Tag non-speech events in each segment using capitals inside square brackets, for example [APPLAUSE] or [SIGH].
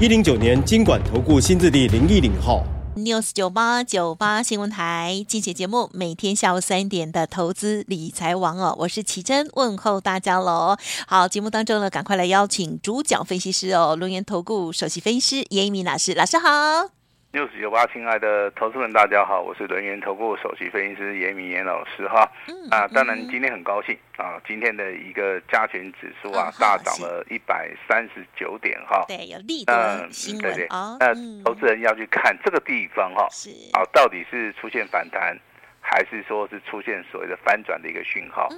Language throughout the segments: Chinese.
一零九年金管投顾新字第零一零号，News 九八九八新闻台，精选节目，每天下午三点的投资理财王哦，我是奇珍，问候大家喽。好，节目当中呢，赶快来邀请主讲分析师哦，龙岩投顾首席分析师严一鸣老师，老师好。六十九八，亲爱的投资们，大家好，我是轮源投顾首席分析师严一民严老师哈。啊，当然今天很高兴啊，今天的一个加权指数啊大涨了一百三十九点哈。对，有利多新闻。对对。那投资人要去看这个地方哈，是啊，到底是出现反弹，还是说是出现所谓的翻转的一个讯号？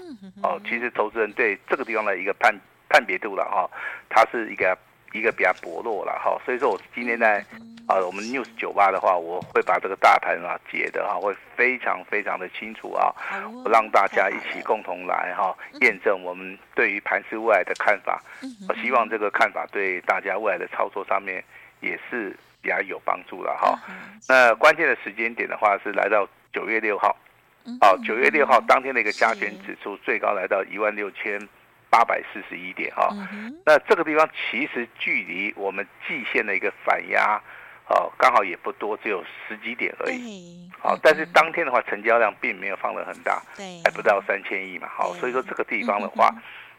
哦，其实投资人对这个地方的一个判判别度了哈，它是一个。一个比较薄弱了哈，所以说我今天在啊我们 News 酒吧的话，我会把这个大盘啊解的哈会非常非常的清楚啊，我让大家一起共同来哈验证我们对于盘市未来的看法，我希望这个看法对大家未来的操作上面也是比较有帮助了哈。那关键的时间点的话是来到九月六号，哦九月六号当天的一个加权指数最高来到一万六千。八百四十一点哈，那这个地方其实距离我们季线的一个反压，哦，刚好也不多，只有十几点而已。好，但是当天的话，成交量并没有放得很大，对还不到三千亿嘛。好，所以说这个地方的话，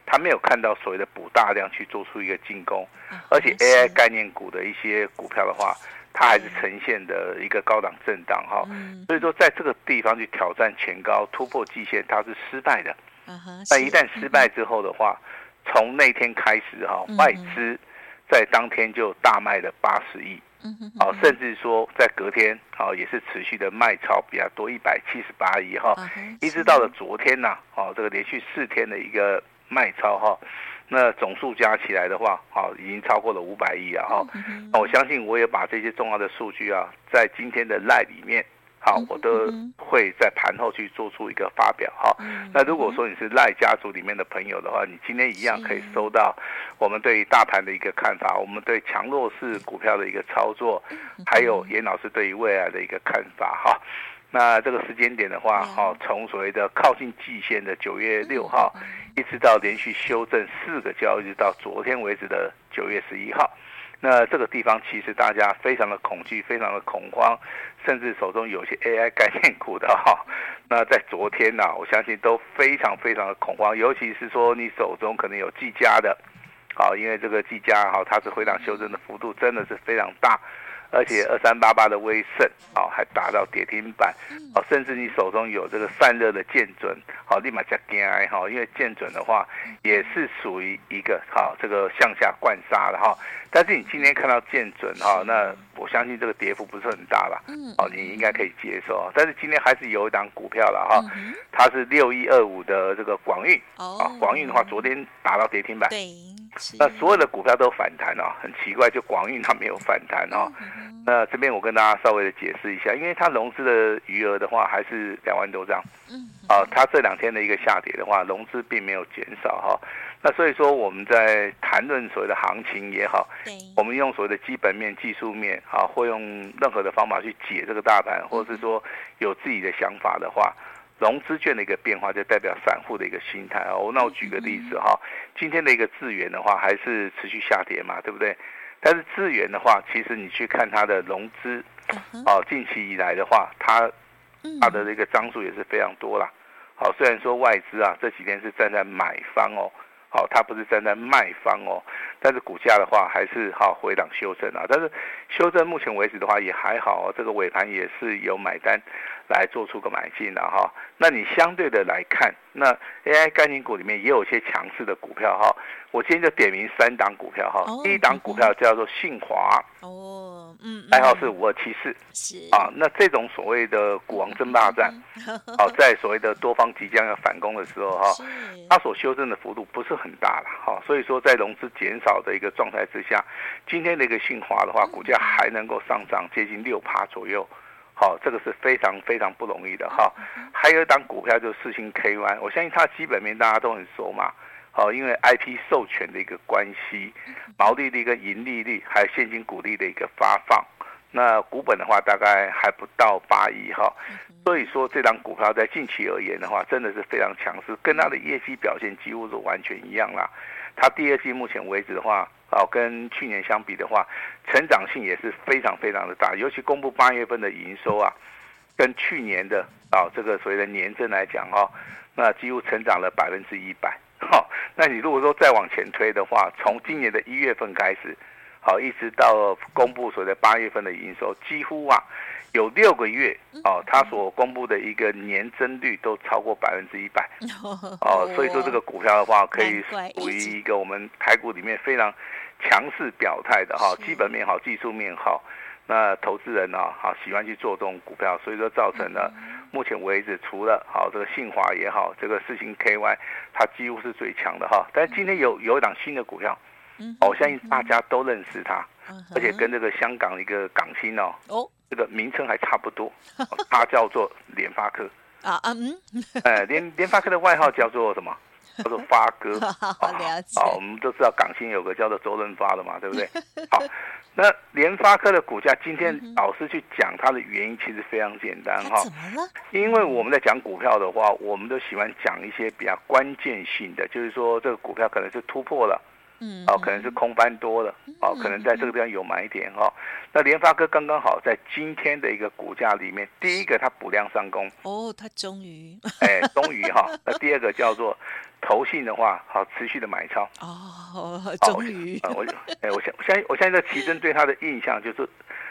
他没有看到所谓的补大量去做出一个进攻，而且 AI 概念股的一些股票的话，它还是呈现的一个高档震荡哈。所以说在这个地方去挑战前高突破季线，它是失败的。那一旦失败之后的话，从那天开始哈，外资在当天就大卖了八十亿，哦，甚至说在隔天哦也是持续的卖超比较多一百七十八亿哈，一直到了昨天呐，哦这个连续四天的一个卖超哈，那总数加起来的话，好已经超过了五百亿啊哈，那我相信我也把这些重要的数据啊，在今天的 LINE 里面。好，我都会在盘后去做出一个发表哈。那如果说你是赖家族里面的朋友的话，你今天一样可以收到我们对于大盘的一个看法，我们对强弱势股票的一个操作，还有严老师对于未来的一个看法哈。那这个时间点的话，哈，从所谓的靠近季线的九月六号，一直到连续修正四个交易日到昨天为止的九月十一号。那这个地方其实大家非常的恐惧，非常的恐慌，甚至手中有些 AI 概念股的哈，那在昨天呢，我相信都非常非常的恐慌，尤其是说你手中可能有技嘉的，啊，因为这个技嘉哈，它是回档修正的幅度真的是非常大。而且二三八八的威盛啊，还达到跌停板，哦，甚至你手中有这个散热的建准，好，立马加惊哈，因为建准的话也是属于一个好这个向下灌杀的哈。但是你今天看到建准哈，那我相信这个跌幅不是很大了，哦，你应该可以接受。但是今天还是有一档股票了哈，它是六一二五的这个广运，啊，广运的话昨天达到跌停板。那所有的股票都反弹哦，很奇怪，就广运它没有反弹哦。那这边我跟大家稍微的解释一下，因为它融资的余额的话还是两万多张，嗯啊，它这两天的一个下跌的话，融资并没有减少哈。那所以说我们在谈论所谓的行情也好，我们用所谓的基本面、技术面啊，或用任何的方法去解这个大盘，或者是说有自己的想法的话。融资券的一个变化，就代表散户的一个心态哦。那我举个例子哈，今天的一个智源的话，还是持续下跌嘛，对不对？但是智源的话，其实你去看它的融资，哦，近期以来的话，它它的这个张数也是非常多啦。好，虽然说外资啊这几天是站在买方哦。好，它不是站在卖方哦，但是股价的话还是好回档修正啊。但是修正目前为止的话也还好哦，这个尾盘也是有买单来做出个买进了哈。那你相对的来看，那 AI 概念股里面也有一些强势的股票哈。我今天就点名三档股票哈。Oh, 第一档股票叫做信华哦，嗯，代号是五二七四，是啊。那这种所谓的股王争霸战，好，在所谓的多方即将要反攻的时候哈，它所修正的幅度不是很大了哈。所以说，在融资减少的一个状态之下，今天的一个信华的话，股价还能够上涨接近六趴左右。好，这个是非常非常不容易的哈。还有一档股票就是四星 KY，我相信它基本面大家都很熟嘛。好，因为 IP 授权的一个关系，毛利率跟盈利率，还有现金股利的一个发放，那股本的话大概还不到八亿哈。所以说这档股票在近期而言的话，真的是非常强势，跟它的业绩表现几乎是完全一样啦。它第二季目前为止的话，哦，跟去年相比的话，成长性也是非常非常的大。尤其公布八月份的营收啊，跟去年的啊这个所谓的年增来讲哈，那几乎成长了百分之一百。好，那你如果说再往前推的话，从今年的一月份开始，好，一直到公布所谓的八月份的营收，几乎啊。有六个月哦，它所公布的一个年增率都超过百分之一百 [LAUGHS] 哦，所以说这个股票的话，可以属于一个我们台股里面非常强势表态的哈，基本面好，技术面好，那投资人呢，哈喜欢去做这种股票，所以说造成了目前为止除了好这个信华也好，这个四星 KY 它几乎是最强的哈，但是今天有有一档新的股票，我相信大家都认识它，而且跟这个香港一个港星哦。这个名称还差不多，[LAUGHS] 它叫做联发科。啊嗯，哎联联发科的外号叫做什么？叫做发哥。[LAUGHS] 好了解。好，我们都知道港星有个叫做周润发的嘛，对不对？[LAUGHS] 好，那联发科的股价今天老师去讲它的原因，其实非常简单哈。怎么了？因为我们在讲股票的话，我们都喜欢讲一些比较关键性的，就是说这个股票可能是突破了。嗯，哦，可能是空翻多了，哦，可能在这个地方有买点哈、哦。那联发科刚刚好在今天的一个股价里面，第一个它补量上攻，哦，它终于，哎，终于哈。[LAUGHS] 那第二个叫做投信的话，好持续的买超，哦，终于，我，哎，我相我相信我现在奇珍对他的印象就是。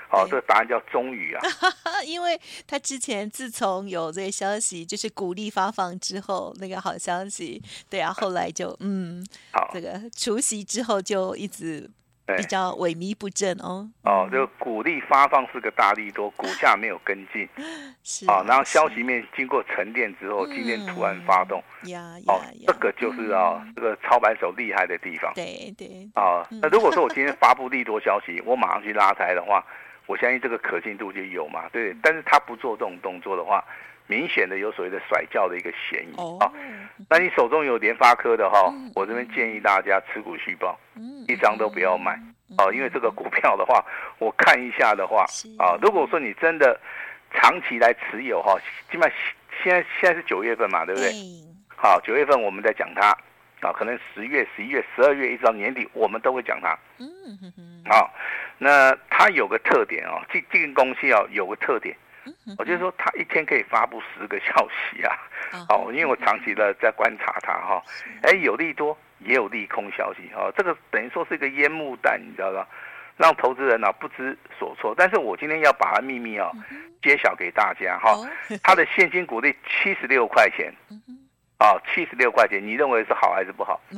好、哦，这个答案叫终于啊，[LAUGHS] 因为他之前自从有这个消息，就是鼓励发放之后，那个好消息，对啊，后来就嗯，好，这个除夕之后就一直比较萎靡不振哦。哦，这个股利发放是个大利多，股价没有跟进，[LAUGHS] 是啊、哦，然后消息面经过沉淀之后，今天突然发动，呀、嗯、呀，哦，这个就是啊、嗯，这个操盘手厉害的地方，对对，啊、哦，那如果说我今天发布利多消息，我马上去拉抬的话。我相信这个可信度就有嘛，对，但是他不做这种动作的话，明显的有所谓的甩轿的一个嫌疑啊。那你手中有联发科的哈，我这边建议大家持股续报，一张都不要卖啊，因为这个股票的话，我看一下的话啊，如果说你真的长期来持有哈，基本上现在现在是九月份嘛，对不对？好，九月份我们在讲它啊，可能十月、十一月、十二月一直到年底，我们都会讲它。嗯好。那它有个特点哦，这这个公司哦有个特点，我就是说它一天可以发布十个消息啊，哦，因为我长期的在观察它哈，哎，有利多也有利空消息哦，这个等于说是一个烟幕弹，你知道吧？让投资人呢不知所措。但是我今天要把它秘密哦揭晓给大家哈，[LAUGHS] 它的现金股利七十六块钱，啊，七十六块钱，你认为是好还是不好？[LAUGHS]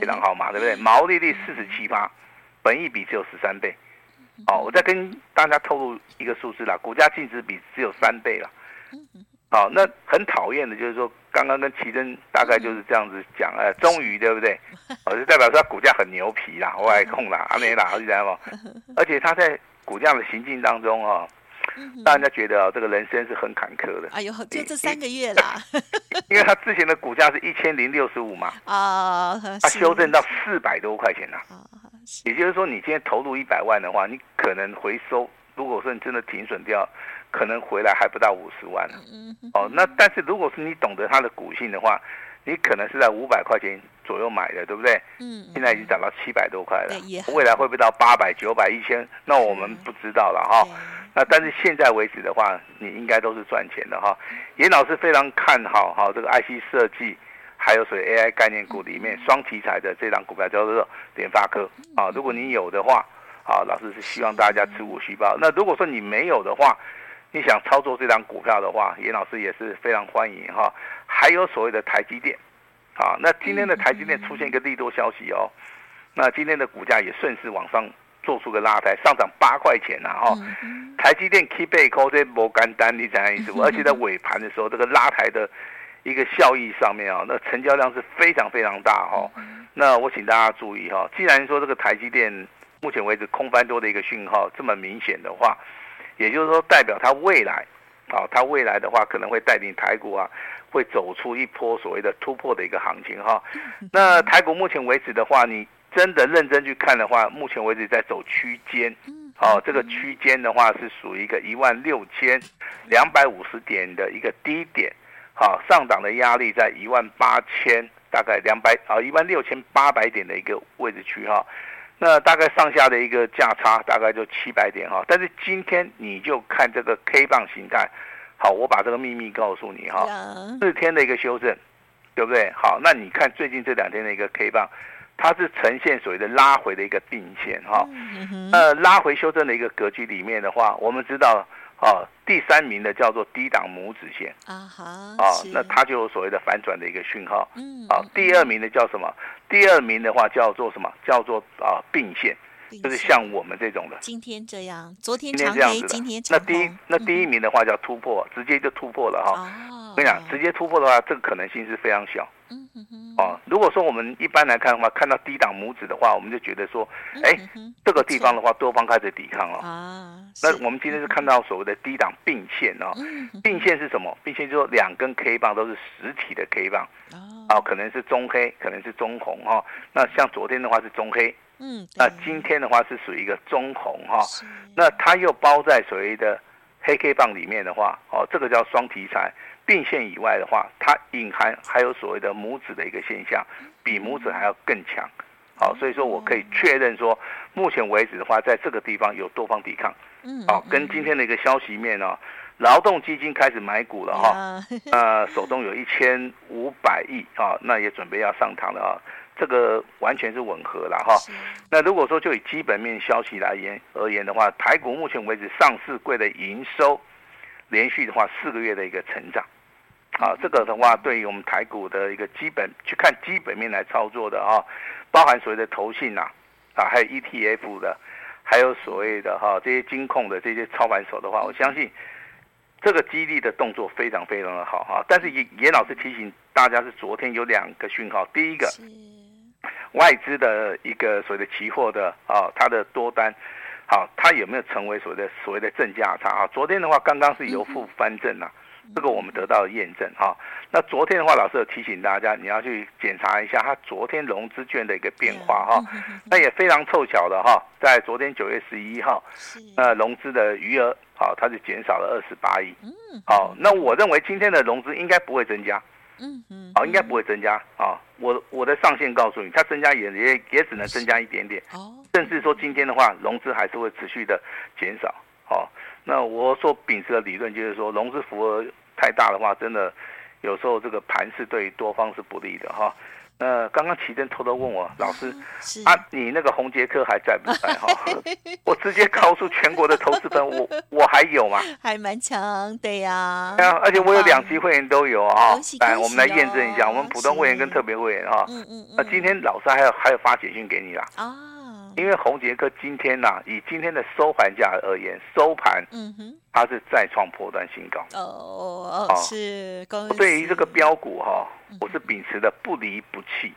非常好嘛，对不对？毛利率四十七八，本益比只有十三倍。哦，我再跟大家透露一个数字啦，股价净值比只有三倍了。好，那很讨厌的就是说，刚刚跟奇珍大概就是这样子讲，哎，终于对不对？[LAUGHS] 哦，就代表说它股价很牛皮啦，我还控啦，阿美啦，知道吗？[LAUGHS] 而且他在股价的行进当中啊，让人家觉得啊，这个人生是很坎坷的。哎呦，就这三个月啦，[LAUGHS] 因为他之前的股价是一千零六十五嘛，啊，它修正到四百多块钱了。也就是说，你今天投入一百万的话，你可能回收，如果说你真的停损掉，可能回来还不到五十万。哦，那但是如果是你懂得它的股性的话，你可能是在五百块钱左右买的，对不对？嗯。现在已经涨到七百多块了，未来会不会到八百、九百、一千？那我们不知道了哈。那但是现在为止的话，你应该都是赚钱的哈。严老师非常看好哈这个 IC 设计。还有属于 AI 概念股里面双题材的这档股票叫做联发科啊，如果你有的话，啊，老师是希望大家持股续报。那如果说你没有的话，你想操作这张股票的话，严老师也是非常欢迎哈。还有所谓的台积电，啊，那今天的台积电出现一个利多消息哦，那今天的股价也顺势往上做出个拉抬，上涨八块钱呐哈。台积电 keep 背扣这摩干单，你讲意思？[LAUGHS] 而且在尾盘的时候，这个拉抬的一个效益上面啊，那成交量是非常非常大哈。那我请大家注意哈，既然说这个台积电目前为止空翻多的一个讯号这么明显的话，也就是说代表它未来，啊，它未来的话可能会带领台股啊，会走出一波所谓的突破的一个行情哈。[LAUGHS] 那台股目前为止的话，你真的认真去看的话，目前为止在走区间，哦，这个区间的话是属于一个一万六千两百五十点的一个低点，好，上档的压力在一万八千。大概两百啊，一万六千八百点的一个位置区哈，那大概上下的一个价差大概就七百点哈。但是今天你就看这个 K 棒形态，好，我把这个秘密告诉你哈，四天的一个修正，对不对？好，那你看最近这两天的一个 K 棒，它是呈现所谓的拉回的一个定线哈，呃，拉回修正的一个格局里面的话，我们知道。哦，第三名的叫做低档拇指线啊哈，啊，那它就有所谓的反转的一个讯号。嗯，啊，第二名的叫什么？第二名的话叫做什么？叫做啊并线，就是像我们这种的。今天这样，昨天长黑，今天那第一那第一名的话叫突破，直接就突破了哈。我跟你讲，直接突破的话，这个可能性是非常小。嗯哼哼。哦，如果说我们一般来看的话，看到低档拇指的话，我们就觉得说，哎，这个地方的话，多方开始抵抗了。啊。那我们今天是看到所谓的低档并线哦。并线是什么？并线就是两根 K 棒都是实体的 K 棒。哦。可能是中黑，可能是中红哈。那像昨天的话是中黑。嗯。那今天的话是属于一个中红哈。那它又包在所谓的黑 K 棒里面的话，哦，这个叫双题材。并线以外的话，它隐含还有所谓的拇指的一个现象，比拇指还要更强。好，所以说我可以确认说，目前为止的话，在这个地方有多方抵抗。嗯，好，跟今天的一个消息面呢，劳动基金开始买股了哈，呃，手中有一千五百亿啊，那也准备要上堂了啊，这个完全是吻合了哈。那如果说就以基本面消息来言而言的话，台股目前为止上市柜的营收连续的话四个月的一个成长。啊，这个的话，对于我们台股的一个基本去看基本面来操作的啊，包含所谓的投信呐，啊，还有 ETF 的，还有所谓的哈这些金控的这些操盘手的话，我相信这个激励的动作非常非常的好哈。但是严严老师提醒大家，是昨天有两个讯号，第一个外资的一个所谓的期货的啊，它的多单，好，它有没有成为所谓的所谓的正价差啊？昨天的话，刚刚是由负翻正呐。这个我们得到了验证哈，那昨天的话，老师有提醒大家，你要去检查一下它昨天融资券的一个变化哈，那也非常凑巧的哈，在昨天九月十一号，那融资的余额好，它就减少了二十八亿，好，那我认为今天的融资应该不会增加，嗯嗯，好，应该不会增加啊，我我的上限告诉你，它增加也也也只能增加一点点，哦，甚至说今天的话，融资还是会持续的减少，哦。那我所秉持的理论就是说，融资幅额太大的话，真的有时候这个盘是对多方是不利的哈。那刚刚奇珍偷偷问我老师啊，你那个红杰科还在不在 [LAUGHS] 哈？我直接告诉全国的投资人，我 [LAUGHS] 我还有吗？还蛮强，对呀。对啊，而且我有两级会员都有啊。来，我们来验证一下，我们普通会员跟特别会员啊。嗯嗯。那今天老师还有还有发简讯给你啦。啊。因为红杰科今天呐、啊，以今天的收盘价而言，收盘，嗯哼，它是再创破断新高。哦哦，是。对于这个标股哈，我是秉持的不离不弃。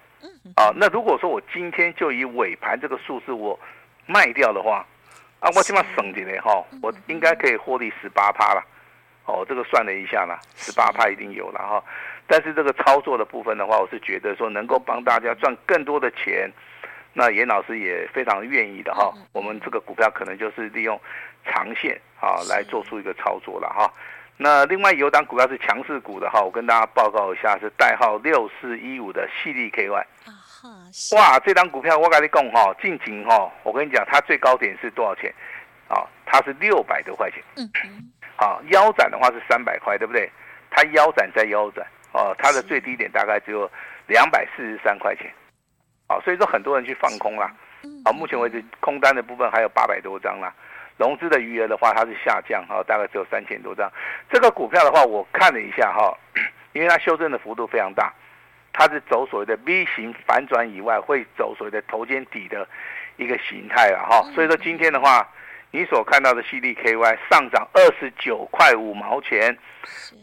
啊，那如果说我今天就以尾盘这个数字我卖掉的话，啊，我起码省点嘞哈，我应该可以获利十八趴了。哦，这个算了一下啦，十八趴一定有了哈。但是这个操作的部分的话，我是觉得说能够帮大家赚更多的钱。那严老师也非常愿意的哈，我们这个股票可能就是利用长线啊来做出一个操作了哈。那另外有档股票是强势股的哈，我跟大家报告一下，是代号六四一五的矽力 KY。哇，这档股票我跟你讲哈，近景哈，我跟你讲，它最高点是多少钱？啊，它是六百多块钱。嗯嗯。啊，腰斩的话是三百块，对不对？它腰斩再腰斩，哦，它的最低点大概只有两百四十三块钱。啊，所以说很多人去放空啦，啊，目前为止空单的部分还有八百多张啦，融资的余额的话，它是下降哈，大概只有三千多张。这个股票的话，我看了一下哈，[CLEARS THROAT] 因为它修正的幅度非常大，它是走所谓的 V 型反转以外，会走所谓的头肩底的一个形态了哈。所以说今天的话，你所看到的 CDKY 上涨二十九块五毛钱，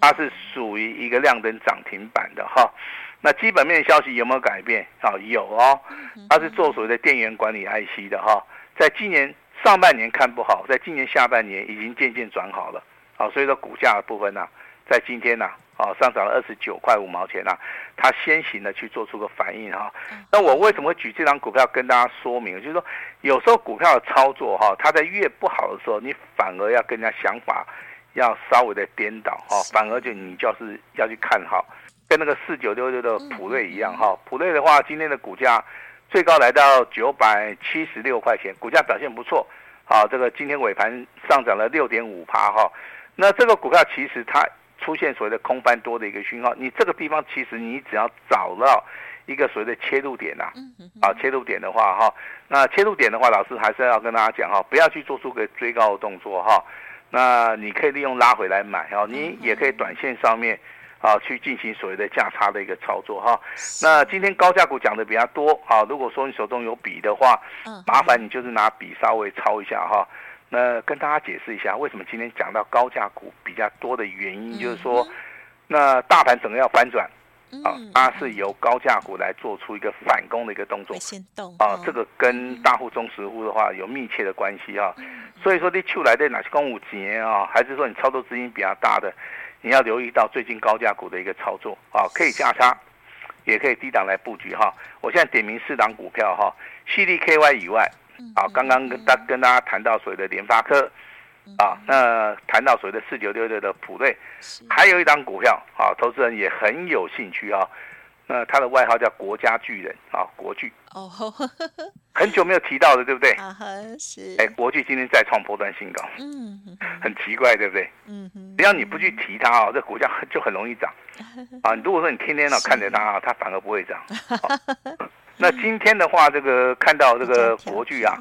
它是属于一个亮灯涨停板的哈。那基本面消息有没有改变啊？有哦，它是做所谓的电源管理 IC 的哈，在今年上半年看不好，在今年下半年已经渐渐转好了啊，所以说股价的部分呢，在今天呢啊上涨了二十九块五毛钱啊，它先行的去做出个反应哈。那我为什么会举这张股票跟大家说明？就是说有时候股票的操作哈，它在越不好的时候，你反而要跟人家想法要稍微的颠倒哈，反而就你就是要去看好。跟那个四九六六的普瑞一样哈，普瑞的话，今天的股价最高来到九百七十六块钱，股价表现不错，啊，这个今天尾盘上涨了六点五趴哈。那这个股票其实它出现所谓的空翻多的一个讯号，你这个地方其实你只要找到一个所谓的切入点呐，啊，切入点的话哈，那切入点的话，老师还是要跟大家讲哈，不要去做出个追高的动作哈，那你可以利用拉回来买哈，你也可以短线上面。啊，去进行所谓的价差的一个操作哈。那今天高价股讲的比较多啊。如果说你手中有笔的话，麻烦你就是拿笔稍微抄一下哈。那跟大家解释一下，为什么今天讲到高价股比较多的原因，就是说，那大盘整个要反转啊，它是由高价股来做出一个反攻的一个动作。啊，这个跟大户、中实户的话有密切的关系啊。所以说，你出来的哪些公五节啊，还是说你操作资金比较大的？你要留意到最近高价股的一个操作啊，可以价差，也可以低档来布局哈。我现在点名四档股票哈，CDKY 以外，啊，刚刚跟大跟大家谈到所谓的联发科，啊，那谈到所谓的四九六六的普瑞，还有一档股票啊，投资人也很有兴趣啊。那他的外号叫国家巨人啊，国巨哦，[LAUGHS] 很久没有提到的，对不对？啊是。哎，国巨今天再创波段新高，嗯，很奇怪，对不对？嗯哼。只要你不去提它啊，这股价 [LAUGHS] 就很容易涨啊。如果说你天天呢 [LAUGHS] 看着它啊，它反而不会涨。那今天的话，这个看到这个国巨啊，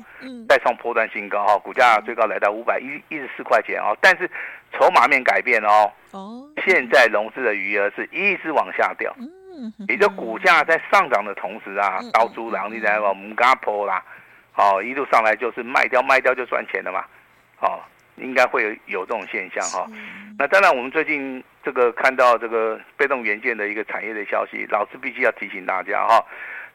再创波段新高哈，股价最高来到五百一一十四块钱啊，但是筹码面改变哦。哦。现在融资的余额是一直往下掉。你的股价在上涨的同时啊，刀猪狼你在往唔敢破啦，哦，一路上来就是卖掉卖掉就赚钱了嘛，哦，应该会有有这种现象哈。那当然，我们最近这个看到这个被动元件的一个产业的消息，老师必须要提醒大家哈，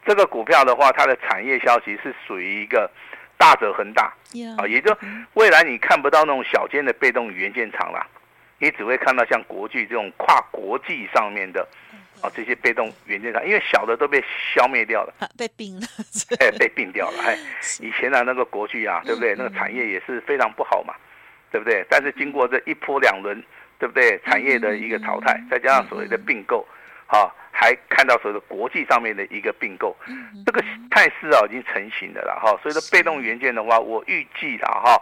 这个股票的话，它的产业消息是属于一个大者恒大。啊，也就未来你看不到那种小间的被动元件厂啦，你只会看到像国巨这种跨国际上面的。啊，这些被动元件厂，因为小的都被消灭掉了，[LAUGHS] 被并了，[LAUGHS] 哎，被并掉了。哎，以前的那个国巨啊，对不对？那个产业也是非常不好嘛，对不对？但是经过这一波两轮，对不对？产业的一个淘汰，再加上所谓的并购，啊，还看到所谓的国际上面的一个并购，这个态势啊已经成型的了哈。所以说被动元件的话，我预计了哈，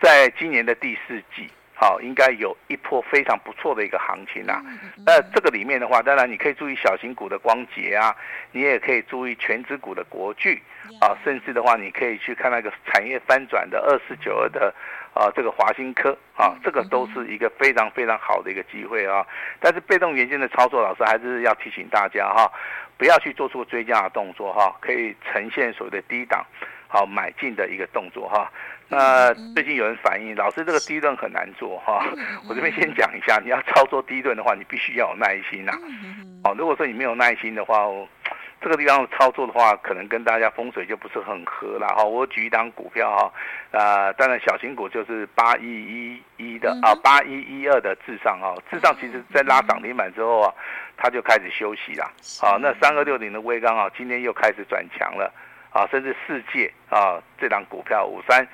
在今年的第四季。好，应该有一波非常不错的一个行情啊。那这个里面的话，当然你可以注意小型股的光洁啊，你也可以注意全值股的国巨啊，甚至的话，你可以去看那个产业翻转的二四九二的啊，这个华新科啊，这个都是一个非常非常好的一个机会啊。但是被动元件的操作，老师还是要提醒大家哈，不要去做出追加的动作哈，可以呈现所谓的低档好买进的一个动作哈。那最近有人反映，老师这个低段很难做哈。我这边先讲一下，你要操作低段的话，你必须要有耐心呐。哦，如果说你没有耐心的话，这个地方操作的话，可能跟大家风水就不是很合了哈。我举一档股票哈，呃，当然小型股就是八一一一的啊，八一一二的至上啊，至上其实在拉涨停板之后啊，它就开始休息了。好，那三二六零的微刚啊，今天又开始转强了。啊，甚至世界啊，这档股票五三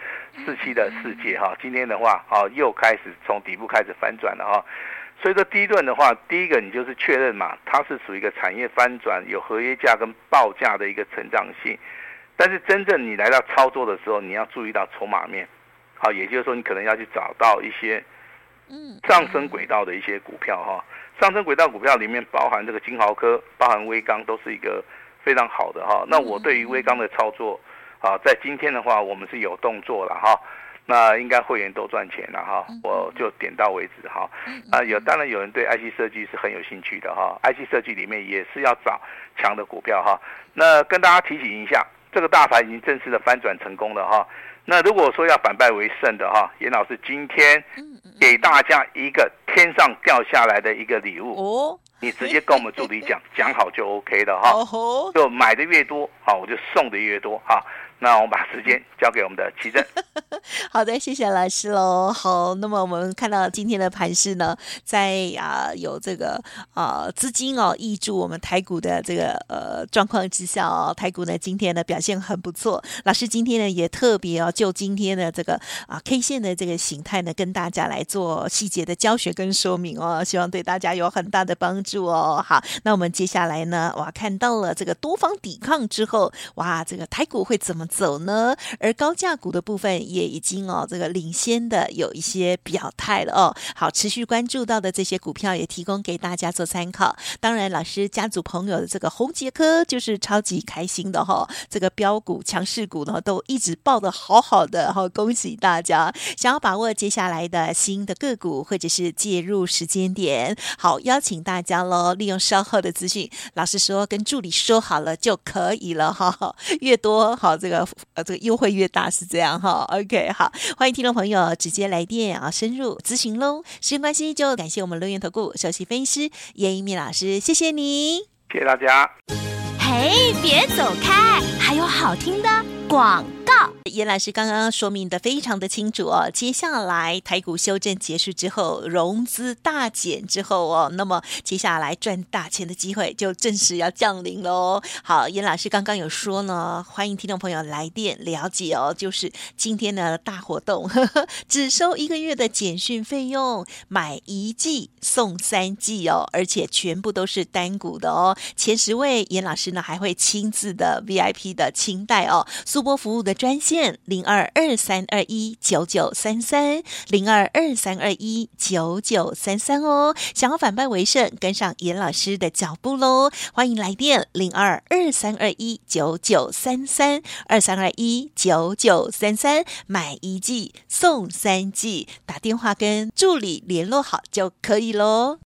四七的世界哈，今天的话啊，又开始从底部开始反转了哈。所以说第一段的话，第一个你就是确认嘛，它是属于一个产业翻转，有合约价跟报价的一个成长性。但是真正你来到操作的时候，你要注意到筹码面，好，也就是说你可能要去找到一些上升轨道的一些股票哈。上升轨道股票里面包含这个金豪科，包含威刚，都是一个。非常好的哈，那我对于威刚的操作啊，在今天的话，我们是有动作了哈。那应该会员都赚钱了哈，我就点到为止哈。啊，有当然有人对 IC 设计是很有兴趣的哈，IC 设计里面也是要找强的股票哈。那跟大家提醒一下，这个大盘已经正式的翻转成功了哈。那如果说要反败为胜的哈，严老师今天给大家一个天上掉下来的一个礼物哦，你直接跟我们助理讲，讲好就 OK 了哈。就买的越多，好，我就送的越多哈。那我们把时间交给我们的奇珍。[LAUGHS] 好的，谢谢老师喽。好，那么我们看到今天的盘势呢，在啊有这个啊资金哦挹注我们台股的这个呃状况之下哦，台股呢今天的表现很不错。老师今天呢也特别哦就今天的这个啊 K 线的这个形态呢，跟大家来做细节的教学跟说明哦，希望对大家有很大的帮助哦。好，那我们接下来呢，哇，看到了这个多方抵抗之后，哇，这个台股会怎么走呢？而高价股的部分也已经哦，这个领先的有一些表态了哦。好，持续关注到的这些股票也提供给大家做参考。当然，老师家族朋友的这个红杰科就是超级开心的哈、哦，这个标股强势股呢都一直报的好好的哈、哦，恭喜大家！想要把握接下来的新的个股或者是介入时间点，好，邀请大家喽，利用稍后的资讯，老师说跟助理说好了就可以了哈，越多好这个。呃，这个优惠越大是这样哈，OK，好，欢迎听众朋友直接来电啊，深入咨询喽。时间关系，就感谢我们乐元投顾首席分析师叶一鸣老师，谢谢你，谢谢大家。嘿，别走开，还有好听的广。严老师刚刚说明的非常的清楚哦，接下来台股修正结束之后，融资大减之后哦，那么接下来赚大钱的机会就正式要降临喽。好，严老师刚刚有说呢，欢迎听众朋友来电了解哦，就是今天的大活动，呵呵，只收一个月的简讯费用，买一季送三季哦，而且全部都是单股的哦，前十位严老师呢还会亲自的 VIP 的清代哦，速播服务的专。线线零二二三二一九九三三零二二三二一九九三三哦，想要反败为胜，跟上严老师的脚步喽！欢迎来电零二二三二一九九三三二三二一九九三三，买一季送三季，打电话跟助理联络好就可以喽。